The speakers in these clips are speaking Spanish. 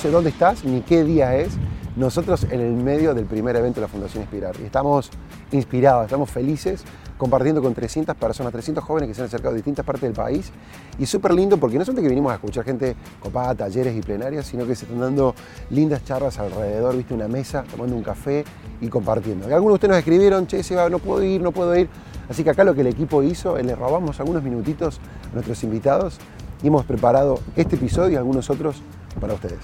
sé dónde estás ni qué día es. Nosotros en el medio del primer evento de la Fundación Inspirar. Y estamos inspirados, estamos felices compartiendo con 300 personas, 300 jóvenes que se han acercado de distintas partes del país. Y súper lindo porque no solamente que vinimos a escuchar gente copada, talleres y plenarias, sino que se están dando lindas charlas alrededor, viste, una mesa, tomando un café y compartiendo. Y algunos de ustedes nos escribieron, che, Seba, no puedo ir, no puedo ir. Así que acá lo que el equipo hizo, le robamos algunos minutitos a nuestros invitados y hemos preparado este episodio y algunos otros para ustedes.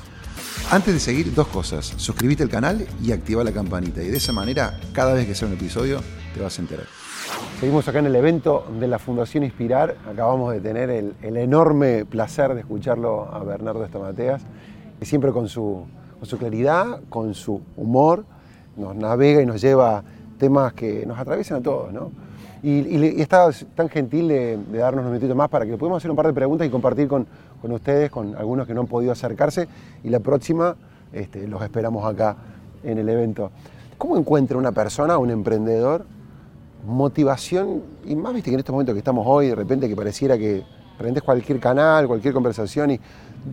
Antes de seguir, dos cosas. Suscríbete al canal y activa la campanita. Y de esa manera, cada vez que sea un episodio, te vas a enterar. Seguimos acá en el evento de la Fundación Inspirar. Acabamos de tener el, enorme placer de escucharlo a Bernardo Estamateas, que siempre con su, con su claridad, con su humor, nos navega y nos lleva temas que nos atraviesan a todos. ¿no? Y, y, está tan gentil de, darnos unos minutitos más para que podamos hacer un par de preguntas y compartir con, con ustedes, con algunos que no han podido acercarse. Y la próxima este, los esperamos acá en el evento. ¿Cómo encuentra una persona, un emprendedor, motivación, y más viste que en estos momentos que estamos hoy, de repente que pareciera que prendes cualquier canal, cualquier conversación, y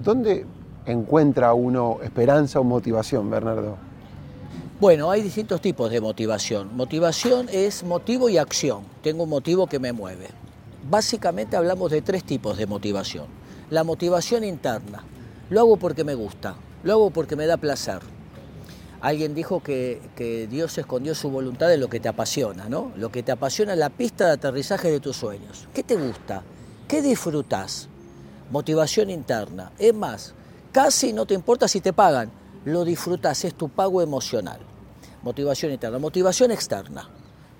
¿dónde encuentra uno esperanza o motivación, Bernardo? Bueno, hay distintos tipos de motivación. Motivación es motivo y acción. Tengo un motivo que me mueve. Básicamente hablamos de tres tipos de motivación. La motivación interna. Lo hago porque me gusta, lo hago porque me da placer, Alguien dijo que, Dios escondió su voluntad en lo que te apasiona, ¿no? Lo que te apasiona es la pista de aterrizaje de tus sueños. ¿Qué te gusta? ¿Qué disfrutas? Motivación interna. Es más, casi no te importa si te pagan, lo disfrutas, es tu pago emocional. Motivación interna. Motivación externa.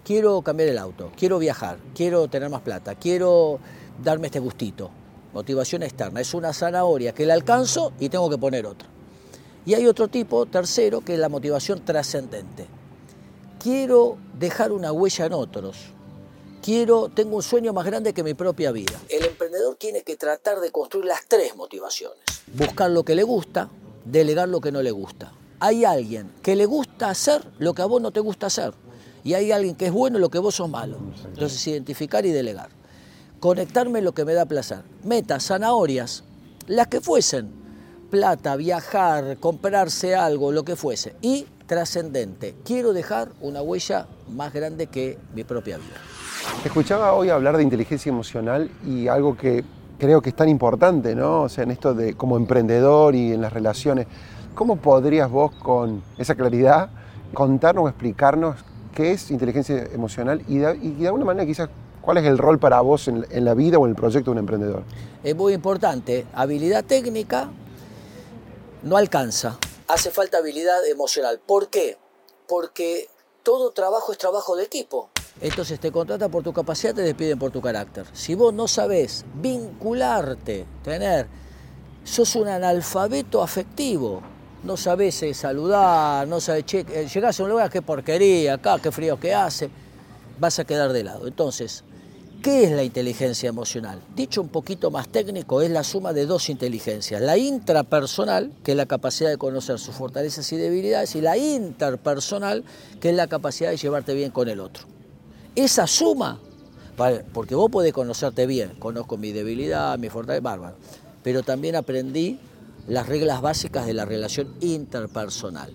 Quiero cambiar el auto, quiero viajar, quiero tener más plata, quiero darme este gustito. Motivación externa. Es una zanahoria que la alcanzo y tengo que poner otra. Y hay otro tipo, tercero, que es la motivación trascendente. Quiero dejar una huella en otros. Quiero, tengo un sueño más grande que mi propia vida. El emprendedor tiene que tratar de construir las tres motivaciones. Buscar lo que le gusta, delegar lo que no le gusta. Hay alguien que le gusta hacer lo que a vos no te gusta hacer. Y hay alguien que es bueno lo que vos sos malo. Entonces identificar y delegar. Conectarme en lo que me da placer. Metas, zanahorias, las que fuesen plata, viajar, comprarse algo, lo que fuese. Y trascendente, quiero dejar una huella más grande que mi propia vida. Te escuchaba hoy hablar de inteligencia emocional y algo que creo que es tan importante, ¿no? O sea, en esto de como emprendedor y en las relaciones. ¿Cómo podrías vos con esa claridad contarnos o explicarnos qué es inteligencia emocional y de, y alguna manera quizás cuál es el rol para vos en, en la vida o en el proyecto de un emprendedor? Es muy importante, habilidad técnica, no alcanza. Hace falta habilidad emocional. ¿Por qué? Porque todo trabajo es trabajo de equipo. Entonces te contratan por tu capacidad, te despiden por tu carácter. Si vos no sabés vincularte, tener, sos un analfabeto afectivo, no sabés eh, saludar, no sabés, che, eh, llegás a un lugar, qué porquería, acá, qué frío que hace, vas a quedar de lado. Entonces, ¿Qué es la inteligencia emocional? Dicho un poquito más técnico, es la suma de dos inteligencias. La intrapersonal, que es la capacidad de conocer sus fortalezas y debilidades, y la interpersonal, que es la capacidad de llevarte bien con el otro. Esa suma, porque vos podés conocerte bien, conozco mi debilidad, mi fortaleza, bárbaro, pero también aprendí las reglas básicas de la relación interpersonal.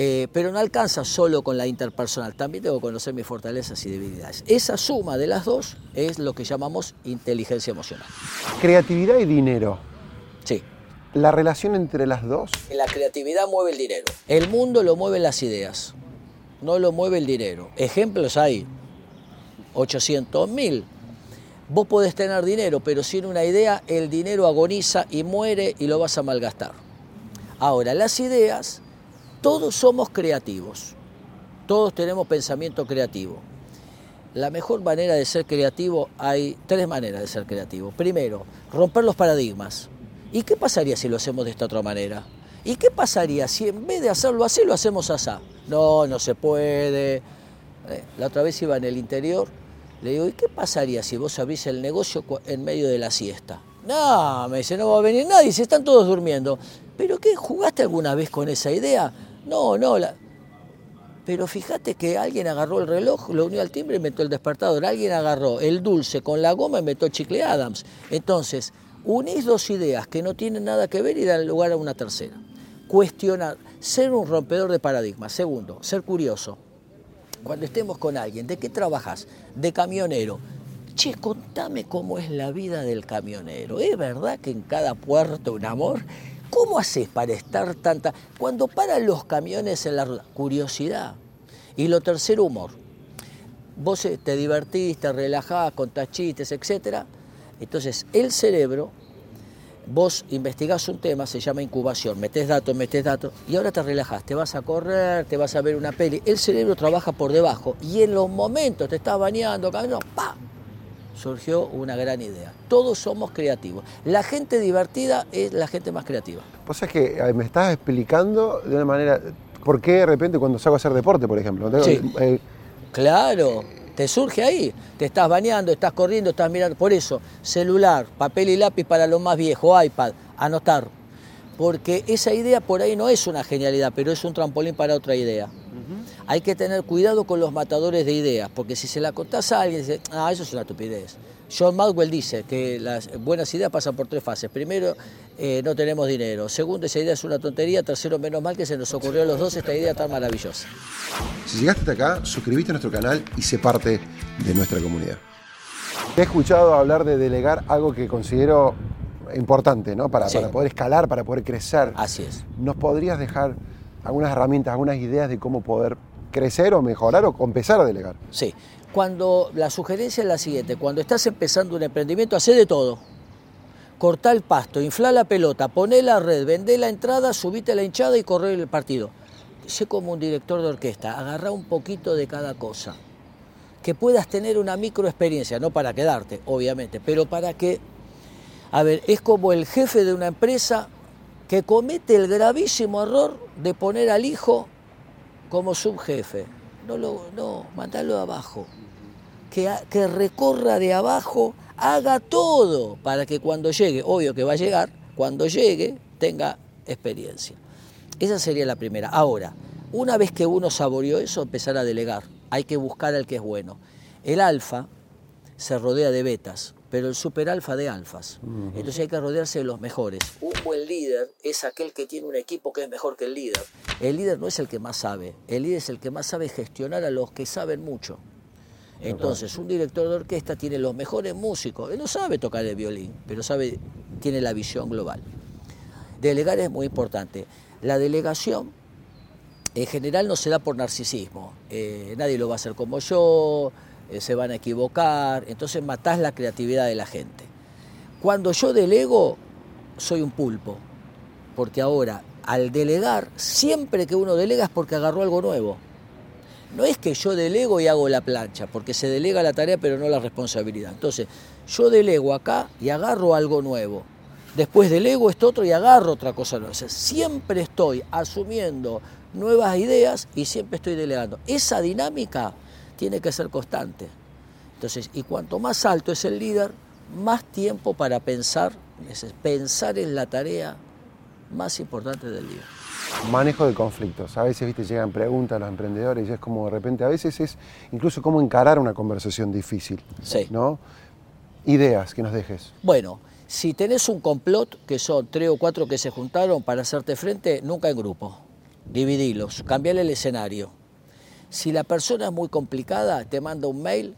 Eh, pero no alcanza solo con la interpersonal, también tengo que conocer mis fortalezas y debilidades. Esa suma de las dos es lo que llamamos inteligencia emocional. Creatividad y dinero. Sí. ¿La relación entre las dos? La creatividad mueve el dinero. El mundo lo mueven las ideas, no lo mueve el dinero. Ejemplos hay 800 mil. Vos podés tener dinero, pero sin una idea el dinero agoniza y muere y lo vas a malgastar. Ahora, las ideas todos somos creativos, todos tenemos pensamiento creativo. La mejor manera de ser creativo, hay tres maneras de ser creativo. Primero, romper los paradigmas. ¿Y qué pasaría si lo hacemos de esta otra manera? ¿Y qué pasaría si en vez de hacerlo así, lo hacemos así? No, no se puede. Eh, la otra vez iba en el interior, le digo, ¿y qué pasaría si vos abrís el negocio en medio de la siesta? No, me dice, no va a venir nadie, si están todos durmiendo. ¿Pero qué? ¿Jugaste alguna vez con esa idea? No, no. Pero fíjate que alguien agarró el reloj, lo unió al timbre y metió el despertador. Alguien agarró el dulce con la goma y metió el chicle Adams. Entonces, unís dos ideas que no tienen nada que ver y dan lugar a una tercera. Cuestionar, ser un rompedor de paradigmas. Segundo, ser curioso. Cuando estemos con alguien, ¿de qué trabajas? De camionero. Che, contame cómo es la vida del camionero. ¿Es verdad que en cada puerto un amor? ¿Cómo haces para estar tanta... Cuando paran los camiones en la? Curiosidad. Y lo tercero, humor. Vos eh, te divertís, te relajás, contás chistes, etc. Entonces, el cerebro, vos investigás un tema, se llama incubación, metés datos, metés datos, y ahora te relajás, te vas a correr, te vas a ver una peli. El cerebro trabaja por debajo y en los momentos te estás bañando, caminando, ¡pam! surgió una gran idea. Todos somos creativos. La gente divertida es la gente más creativa. Pues es que me estás explicando de una manera, ¿por qué de repente cuando salgo a hacer deporte, por ejemplo? Sí. Eh, claro, te surge ahí. Te estás bañando, estás corriendo, estás mirando. Por eso, celular, papel y lápiz para lo más viejo, iPad, anotar. Porque esa idea por ahí no es una genialidad, pero es un trampolín para otra idea. Hay que tener cuidado con los matadores de ideas, porque si se la contás a alguien, dice, ah, eso es una estupidez. John Maxwell dice que las buenas ideas pasan por tres fases. Primero, eh, no tenemos dinero. Segundo, esa idea es una tontería. Tercero, menos mal que se nos ocurrió a los dos esta idea tan maravillosa. Si llegaste hasta acá, suscríbete a nuestro canal y sé parte de nuestra comunidad. He escuchado hablar de delegar algo que considero importante, ¿no? Para, para poder escalar, para poder crecer. Así es. ¿Nos podrías dejar algunas herramientas, algunas ideas de cómo poder crecer o mejorar o empezar a delegar. Sí, cuando la sugerencia es la siguiente, cuando estás empezando un emprendimiento, hace de todo. Cortá el pasto, infla la pelota, poné la red, vendé la entrada, subite la hinchada y corre el partido. Sé como un director de orquesta, agarrá un poquito de cada cosa. Que puedas tener una microexperiencia, no para quedarte, obviamente, pero para que, a ver, es como el jefe de una empresa que comete el gravísimo error de poner al hijo como subjefe. No, lo, no, mandalo abajo. Que, que recorra de abajo, haga todo para que cuando llegue, obvio que va a llegar, cuando llegue tenga experiencia. Esa sería la primera. Ahora, una vez que uno saboreó eso, empezar a delegar. Hay que buscar al que es bueno. El alfa se rodea de betas pero el super alfa de alfas. Entonces hay que rodearse de los mejores. Un buen líder es aquel que tiene un equipo que es mejor que el líder. El líder no es el que más sabe, el líder es el que más sabe gestionar a los que saben mucho. Entonces, un director de orquesta tiene los mejores músicos. Él no sabe tocar el violín, pero sabe, tiene la visión global. Delegar es muy importante. La delegación en general no se da por narcisismo. Eh, nadie lo va a hacer como yo, eh, se van a equivocar, entonces matás la creatividad de la gente. Cuando yo delego, soy un pulpo, porque ahora al delegar, siempre que uno delega es porque agarró algo nuevo. No es que yo delego y hago la plancha, porque se delega la tarea pero no la responsabilidad. Entonces, yo delego acá y agarro algo nuevo. Después delego esto otro y agarro otra cosa nueva. siempre estoy asumiendo nuevas ideas y siempre estoy delegando. Esa dinámica tiene que ser constante. Entonces, y cuanto más alto es el líder, más tiempo para pensar, pensar en la tarea más importante del día. Manejo de conflictos. A veces, viste, llegan preguntas a los emprendedores y es como de repente, a veces es incluso cómo encarar una conversación difícil. Sí. ¿No? Ideas que nos dejes. Bueno, si tenés un complot, que son tres o cuatro que se juntaron para hacerte frente, nunca en grupo. Dividilos, cambiale el escenario. Si la persona es muy complicada, te manda un mail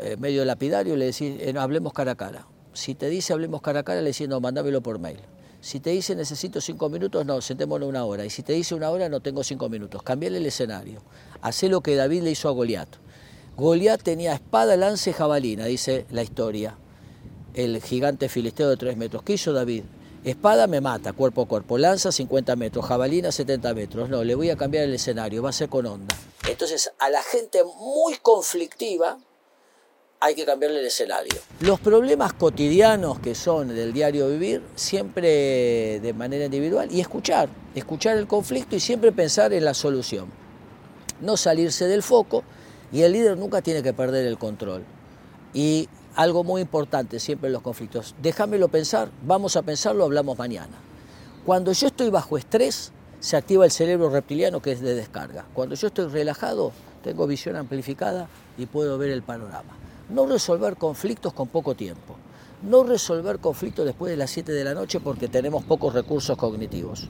eh, medio lapidario y le decís, eh, hablemos cara a cara. Si te dice hablemos cara a cara, le decís, no, mandámelo por mail. Si te dice necesito cinco minutos, no, sentémonos una hora. Y si te dice una hora, no tengo cinco minutos. Cambiale el escenario. Hacé lo que David le hizo a Goliat. Goliat tenía espada, lance jabalina, dice la historia. El gigante filisteo de tres metros. ¿Qué hizo David? Espada me mata, cuerpo a cuerpo. Lanza 50 metros, jabalina 70 metros. No, le voy a cambiar el escenario, va a ser con onda. Entonces, a la gente muy conflictiva hay que cambiarle el escenario. Los problemas cotidianos que son del diario vivir, siempre de manera individual, y escuchar, escuchar el conflicto y siempre pensar en la solución. No salirse del foco y el líder nunca tiene que perder el control. Y algo muy importante siempre en los conflictos, déjamelo pensar, vamos a pensarlo, hablamos mañana. Cuando yo estoy bajo estrés, se activa el cerebro reptiliano que es de descarga. Cuando yo estoy relajado, tengo visión amplificada y puedo ver el panorama. No resolver conflictos con poco tiempo. no resolver conflictos después de las 7 de la noche porque tenemos pocos recursos cognitivos.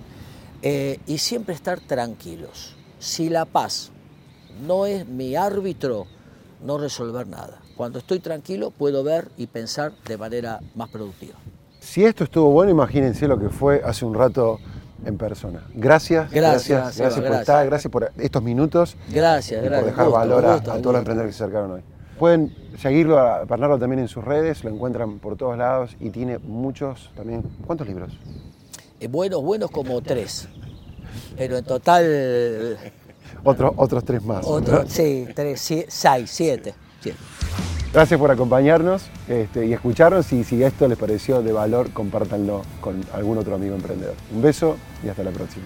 Eh, y siempre estar tranquilos. Si la paz no es mi árbitro, no resolver nada. Cuando estoy tranquilo puedo ver y pensar de manera más productiva. Si esto estuvo bueno, imagínense lo que fue hace un rato en persona. Gracias, gracias, gracias, por estar, gracias por estos minutos. Gracias, y gracias. por dejar valor a, todos los emprendedores que se acercaron hoy. Pueden seguirlo a Bernardo también en sus redes, lo encuentran por todos lados y tiene muchos también. ¿Cuántos libros? Eh, buenos, buenos como tres. Pero en total. Otros, otros tres más. Otros, sí, tres, seis, siete. Gracias por acompañarnos este, y escucharnos y si esto les pareció de valor, compártanlo con algún otro amigo emprendedor. Un beso y hasta la próxima.